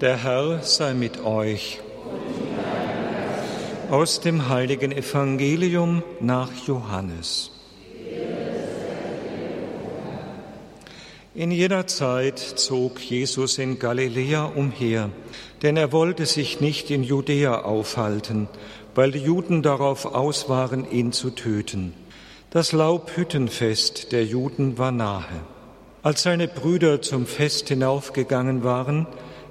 Der Herr sei mit euch. Aus dem heiligen Evangelium nach Johannes. In jener Zeit zog Jesus in Galiläa umher, denn er wollte sich nicht in Judäa aufhalten, weil die Juden darauf aus waren, ihn zu töten. Das Laubhüttenfest der Juden war nahe. Als seine Brüder zum Fest hinaufgegangen waren,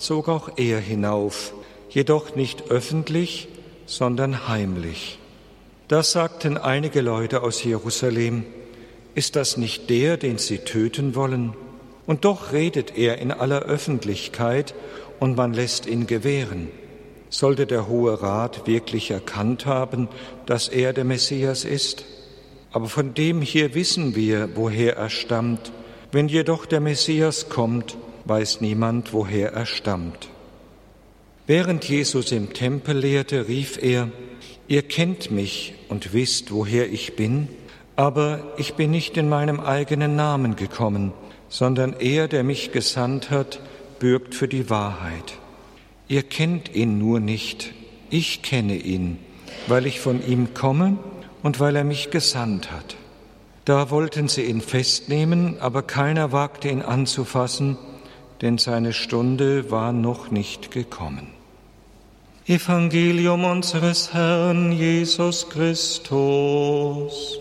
zog auch er hinauf, jedoch nicht öffentlich, sondern heimlich. Da sagten einige Leute aus Jerusalem, ist das nicht der, den sie töten wollen? Und doch redet er in aller Öffentlichkeit und man lässt ihn gewähren. Sollte der Hohe Rat wirklich erkannt haben, dass er der Messias ist? Aber von dem hier wissen wir, woher er stammt. Wenn jedoch der Messias kommt, weiß niemand, woher er stammt. Während Jesus im Tempel lehrte, rief er, Ihr kennt mich und wisst, woher ich bin, aber ich bin nicht in meinem eigenen Namen gekommen, sondern er, der mich gesandt hat, bürgt für die Wahrheit. Ihr kennt ihn nur nicht, ich kenne ihn, weil ich von ihm komme und weil er mich gesandt hat. Da wollten sie ihn festnehmen, aber keiner wagte ihn anzufassen, denn seine Stunde war noch nicht gekommen. Evangelium unseres Herrn Jesus Christus.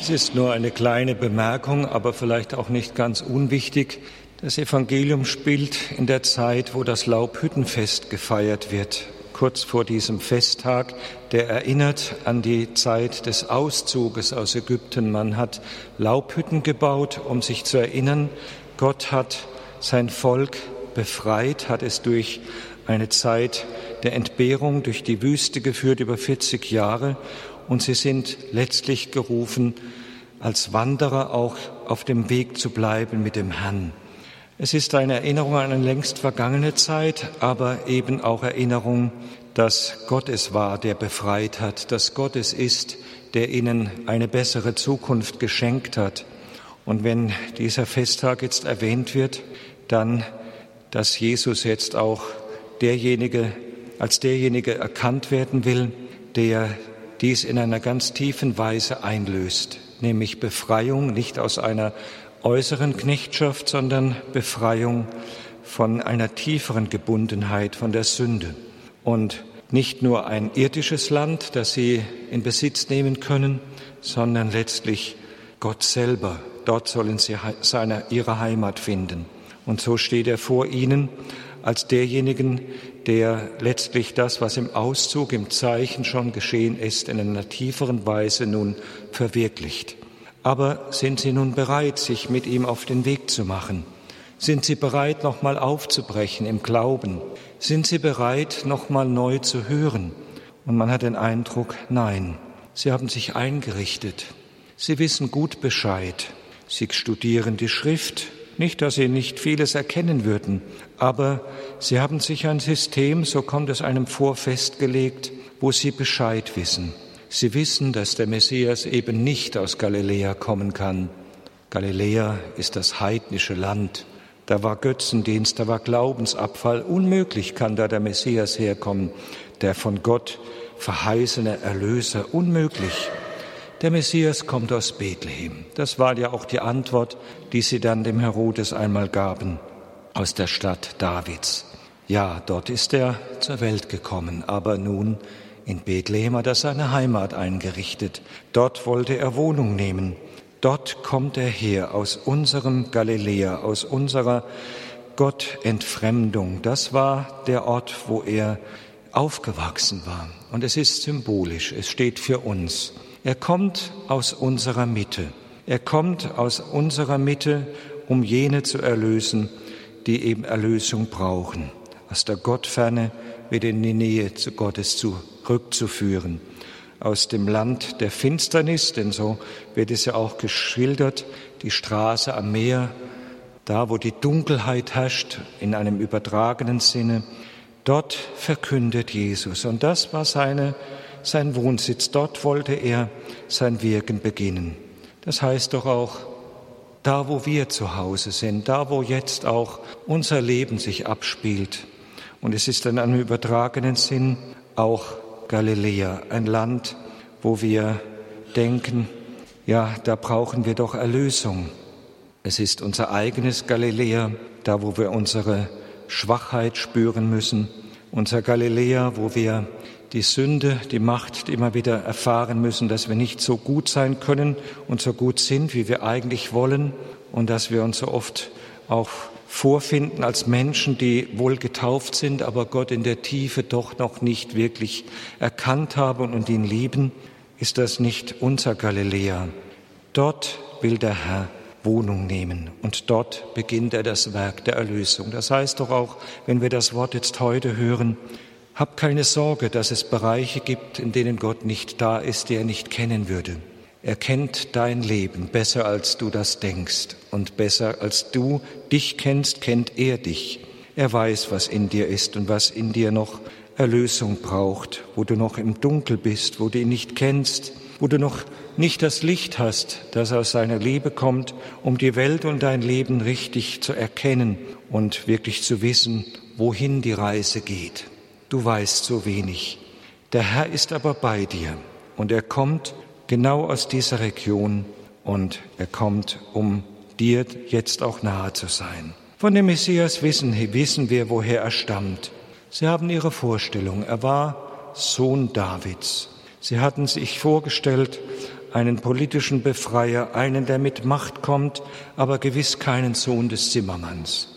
Es ist nur eine kleine Bemerkung, aber vielleicht auch nicht ganz unwichtig. Das Evangelium spielt in der Zeit, wo das Laubhüttenfest gefeiert wird kurz vor diesem Festtag, der erinnert an die Zeit des Auszuges aus Ägypten. Man hat Laubhütten gebaut, um sich zu erinnern, Gott hat sein Volk befreit, hat es durch eine Zeit der Entbehrung durch die Wüste geführt über 40 Jahre und sie sind letztlich gerufen, als Wanderer auch auf dem Weg zu bleiben mit dem Herrn. Es ist eine Erinnerung an eine längst vergangene Zeit, aber eben auch Erinnerung, dass Gott es war, der befreit hat, dass Gott es ist, der ihnen eine bessere Zukunft geschenkt hat. Und wenn dieser Festtag jetzt erwähnt wird, dann, dass Jesus jetzt auch derjenige, als derjenige erkannt werden will, der dies in einer ganz tiefen Weise einlöst, nämlich Befreiung nicht aus einer äußeren Knechtschaft, sondern Befreiung von einer tieferen Gebundenheit, von der Sünde. Und nicht nur ein irdisches Land, das sie in Besitz nehmen können, sondern letztlich Gott selber. Dort sollen sie seine, ihre Heimat finden. Und so steht er vor ihnen als derjenigen, der letztlich das, was im Auszug, im Zeichen schon geschehen ist, in einer tieferen Weise nun verwirklicht. Aber sind Sie nun bereit, sich mit ihm auf den Weg zu machen? Sind Sie bereit, nochmal aufzubrechen im Glauben? Sind Sie bereit, nochmal neu zu hören? Und man hat den Eindruck, nein, Sie haben sich eingerichtet. Sie wissen gut Bescheid. Sie studieren die Schrift. Nicht, dass Sie nicht vieles erkennen würden, aber Sie haben sich ein System, so kommt es einem vor, festgelegt, wo Sie Bescheid wissen. Sie wissen, dass der Messias eben nicht aus Galiläa kommen kann. Galiläa ist das heidnische Land. Da war Götzendienst, da war Glaubensabfall. Unmöglich kann da der Messias herkommen, der von Gott verheißene Erlöser. Unmöglich. Der Messias kommt aus Bethlehem. Das war ja auch die Antwort, die sie dann dem Herodes einmal gaben, aus der Stadt Davids. Ja, dort ist er zur Welt gekommen, aber nun in Bethlehem hat er seine Heimat eingerichtet. Dort wollte er Wohnung nehmen. Dort kommt er her, aus unserem Galiläa, aus unserer Gottentfremdung. Das war der Ort, wo er aufgewachsen war. Und es ist symbolisch, es steht für uns. Er kommt aus unserer Mitte. Er kommt aus unserer Mitte, um jene zu erlösen, die eben Erlösung brauchen. Aus der Gottferne wieder in die Nähe zu Gottes zu rückzuführen. Aus dem Land der Finsternis, denn so wird es ja auch geschildert, die Straße am Meer, da wo die Dunkelheit herrscht, in einem übertragenen Sinne, dort verkündet Jesus. Und das war seine, sein Wohnsitz. Dort wollte er sein Wirken beginnen. Das heißt doch auch, da wo wir zu Hause sind, da wo jetzt auch unser Leben sich abspielt. Und es ist in einem übertragenen Sinn auch Galiläa, ein Land, wo wir denken, ja, da brauchen wir doch Erlösung. Es ist unser eigenes Galiläa, da wo wir unsere Schwachheit spüren müssen, unser Galiläa, wo wir die Sünde, die Macht immer wieder erfahren müssen, dass wir nicht so gut sein können und so gut sind, wie wir eigentlich wollen und dass wir uns so oft auch vorfinden als Menschen, die wohl getauft sind, aber Gott in der Tiefe doch noch nicht wirklich erkannt haben und ihn lieben, ist das nicht unser Galiläa. Dort will der Herr Wohnung nehmen und dort beginnt er das Werk der Erlösung. Das heißt doch auch, wenn wir das Wort jetzt heute hören, hab keine Sorge, dass es Bereiche gibt, in denen Gott nicht da ist, die er nicht kennen würde. Er kennt dein Leben besser, als du das denkst. Und besser, als du dich kennst, kennt er dich. Er weiß, was in dir ist und was in dir noch Erlösung braucht, wo du noch im Dunkel bist, wo du ihn nicht kennst, wo du noch nicht das Licht hast, das aus seiner Liebe kommt, um die Welt und dein Leben richtig zu erkennen und wirklich zu wissen, wohin die Reise geht du weißt so wenig. Der Herr ist aber bei dir und er kommt genau aus dieser Region und er kommt, um dir jetzt auch nahe zu sein. Von dem Messias wissen, wissen wir, woher er stammt. Sie haben ihre Vorstellung. Er war Sohn Davids. Sie hatten sich vorgestellt, einen politischen Befreier, einen, der mit Macht kommt, aber gewiss keinen Sohn des Zimmermanns.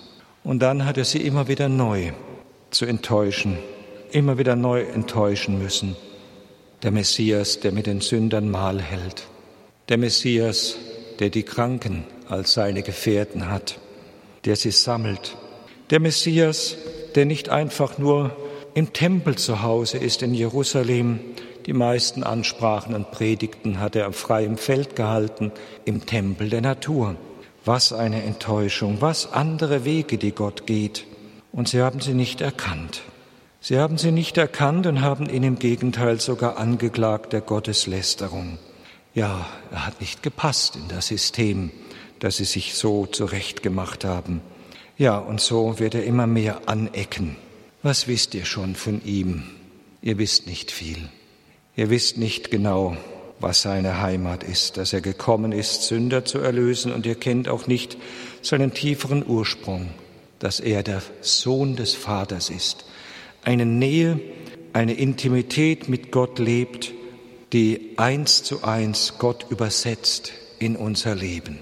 Und dann hat er sie immer wieder neu zu enttäuschen immer wieder neu enttäuschen müssen. Der Messias, der mit den Sündern Mahl hält. Der Messias, der die Kranken als seine Gefährten hat, der sie sammelt. Der Messias, der nicht einfach nur im Tempel zu Hause ist in Jerusalem. Die meisten Ansprachen und Predigten hat er auf freiem Feld gehalten, im Tempel der Natur. Was eine Enttäuschung, was andere Wege, die Gott geht. Und sie haben sie nicht erkannt. Sie haben sie nicht erkannt und haben ihn im Gegenteil sogar angeklagt der Gotteslästerung. Ja, er hat nicht gepasst in das System, das sie sich so zurechtgemacht haben. Ja, und so wird er immer mehr anecken. Was wisst ihr schon von ihm? Ihr wisst nicht viel. Ihr wisst nicht genau, was seine Heimat ist, dass er gekommen ist, Sünder zu erlösen, und ihr kennt auch nicht seinen tieferen Ursprung, dass er der Sohn des Vaters ist, eine Nähe, eine Intimität mit Gott lebt, die eins zu eins Gott übersetzt in unser Leben.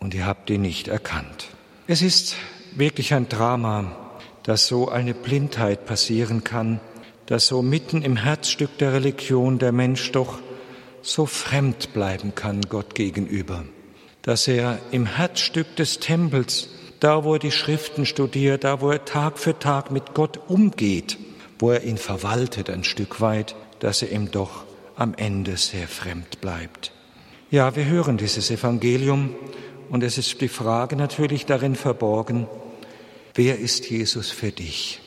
Und ihr habt ihn nicht erkannt. Es ist wirklich ein Drama, dass so eine Blindheit passieren kann, dass so mitten im Herzstück der Religion der Mensch doch so fremd bleiben kann Gott gegenüber, dass er im Herzstück des Tempels da wo er die Schriften studiert, da wo er Tag für Tag mit Gott umgeht, wo er ihn verwaltet ein Stück weit, dass er ihm doch am Ende sehr fremd bleibt. Ja, wir hören dieses Evangelium und es ist die Frage natürlich darin verborgen, wer ist Jesus für dich?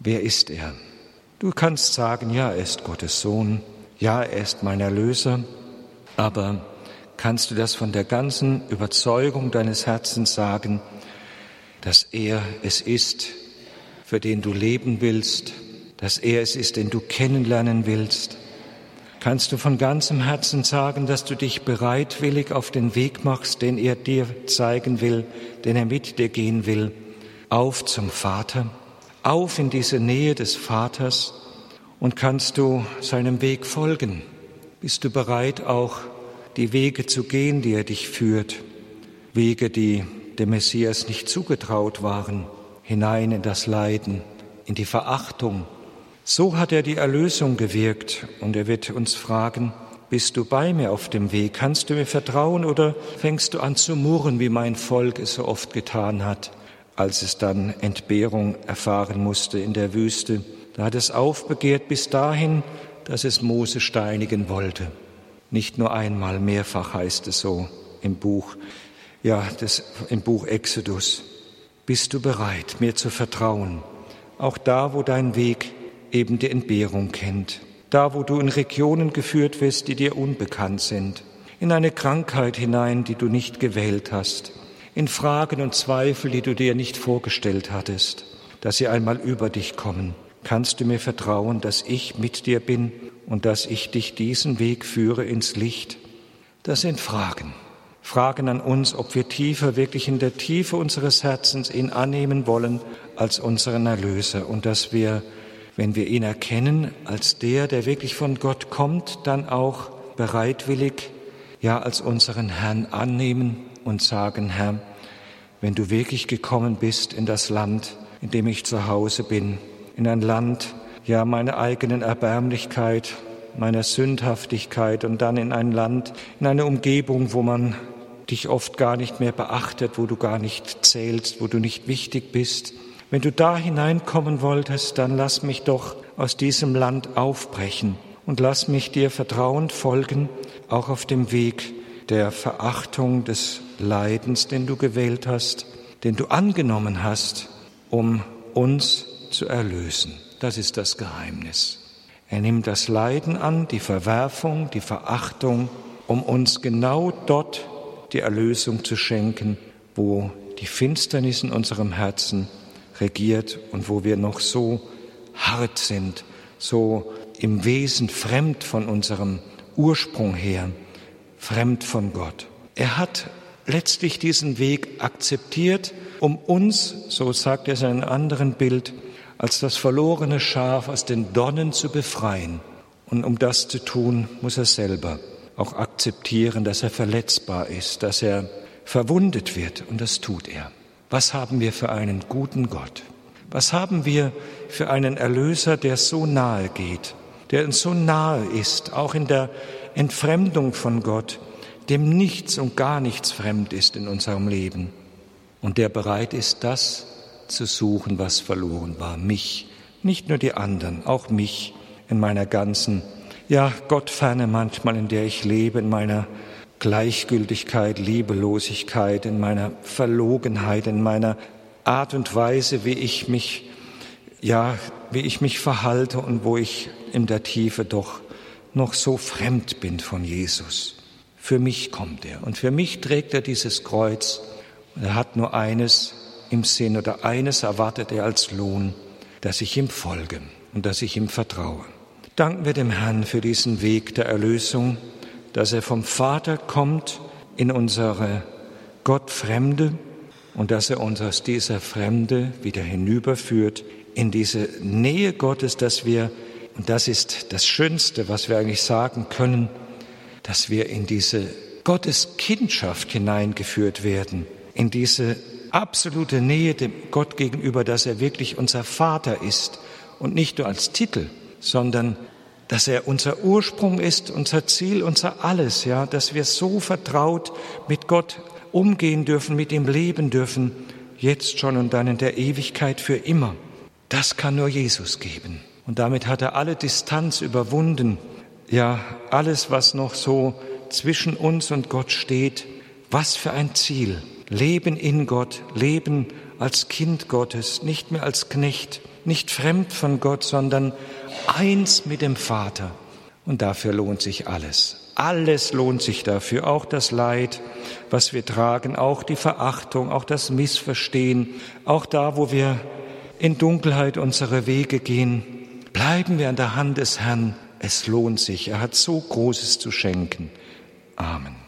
Wer ist er? Du kannst sagen, ja, er ist Gottes Sohn, ja, er ist mein Erlöser, aber kannst du das von der ganzen Überzeugung deines Herzens sagen, dass er es ist, für den du leben willst, dass er es ist, den du kennenlernen willst. Kannst du von ganzem Herzen sagen, dass du dich bereitwillig auf den Weg machst, den er dir zeigen will, den er mit dir gehen will, auf zum Vater, auf in diese Nähe des Vaters und kannst du seinem Weg folgen? Bist du bereit, auch die Wege zu gehen, die er dich führt, Wege, die dem Messias nicht zugetraut waren, hinein in das Leiden, in die Verachtung. So hat er die Erlösung gewirkt und er wird uns fragen, bist du bei mir auf dem Weg? Kannst du mir vertrauen oder fängst du an zu murren, wie mein Volk es so oft getan hat, als es dann Entbehrung erfahren musste in der Wüste? Da hat es aufbegehrt bis dahin, dass es Mose steinigen wollte. Nicht nur einmal, mehrfach heißt es so im Buch ja, das, im Buch Exodus. Bist du bereit, mir zu vertrauen? Auch da, wo dein Weg eben die Entbehrung kennt. Da, wo du in Regionen geführt wirst, die dir unbekannt sind. in eine Krankheit hinein, die du nicht gewählt hast, in Fragen und Zweifel, die du dir nicht vorgestellt hattest, dass sie einmal über dich kommen. Kannst du mir vertrauen, dass ich mit dir bin und dass ich dich diesen Weg führe ins Licht? Das sind Fragen. Fragen an uns, ob wir tiefer, wirklich in der Tiefe unseres Herzens ihn annehmen wollen als unseren Erlöser. Und dass wir, wenn wir ihn erkennen als der, der wirklich von Gott kommt, dann auch bereitwillig, ja, als unseren Herrn annehmen und sagen, Herr, wenn du wirklich gekommen bist in das Land, in dem ich zu Hause bin, in ein Land, ja, meiner eigenen Erbärmlichkeit, meiner Sündhaftigkeit und dann in ein Land, in eine Umgebung, wo man dich oft gar nicht mehr beachtet, wo du gar nicht zählst, wo du nicht wichtig bist. Wenn du da hineinkommen wolltest, dann lass mich doch aus diesem Land aufbrechen und lass mich dir vertrauend folgen, auch auf dem Weg der Verachtung des Leidens, den du gewählt hast, den du angenommen hast, um uns zu erlösen. Das ist das Geheimnis. Er nimmt das Leiden an, die Verwerfung, die Verachtung, um uns genau dort die Erlösung zu schenken, wo die Finsternis in unserem Herzen regiert und wo wir noch so hart sind, so im Wesen fremd von unserem Ursprung her, fremd von Gott. Er hat letztlich diesen Weg akzeptiert, um uns, so sagt er in einem anderen Bild, als das verlorene Schaf aus den Donnen zu befreien. Und um das zu tun, muss er selber auch akzeptieren, dass er verletzbar ist, dass er verwundet wird. Und das tut er. Was haben wir für einen guten Gott? Was haben wir für einen Erlöser, der so nahe geht, der uns so nahe ist, auch in der Entfremdung von Gott, dem nichts und gar nichts fremd ist in unserem Leben und der bereit ist, das zu suchen, was verloren war, mich, nicht nur die anderen, auch mich in meiner ganzen ja, Gottferne manchmal, in der ich lebe, in meiner Gleichgültigkeit, Liebelosigkeit, in meiner Verlogenheit, in meiner Art und Weise, wie ich mich, ja, wie ich mich verhalte und wo ich in der Tiefe doch noch so fremd bin von Jesus. Für mich kommt er und für mich trägt er dieses Kreuz. Und er hat nur eines im Sinn oder eines erwartet er als Lohn, dass ich ihm folge und dass ich ihm vertraue. Danken wir dem Herrn für diesen Weg der Erlösung, dass er vom Vater kommt in unsere Gottfremde und dass er uns aus dieser Fremde wieder hinüberführt in diese Nähe Gottes, dass wir, und das ist das Schönste, was wir eigentlich sagen können, dass wir in diese Gotteskindschaft hineingeführt werden, in diese absolute Nähe dem Gott gegenüber, dass er wirklich unser Vater ist und nicht nur als Titel, sondern dass er unser Ursprung ist, unser Ziel, unser Alles, ja, dass wir so vertraut mit Gott umgehen dürfen, mit ihm leben dürfen, jetzt schon und dann in der Ewigkeit für immer. Das kann nur Jesus geben. Und damit hat er alle Distanz überwunden, ja, alles, was noch so zwischen uns und Gott steht. Was für ein Ziel. Leben in Gott, leben als Kind Gottes, nicht mehr als Knecht, nicht fremd von Gott, sondern eins mit dem Vater. Und dafür lohnt sich alles. Alles lohnt sich dafür, auch das Leid, was wir tragen, auch die Verachtung, auch das Missverstehen, auch da, wo wir in Dunkelheit unsere Wege gehen. Bleiben wir an der Hand des Herrn. Es lohnt sich. Er hat so Großes zu schenken. Amen.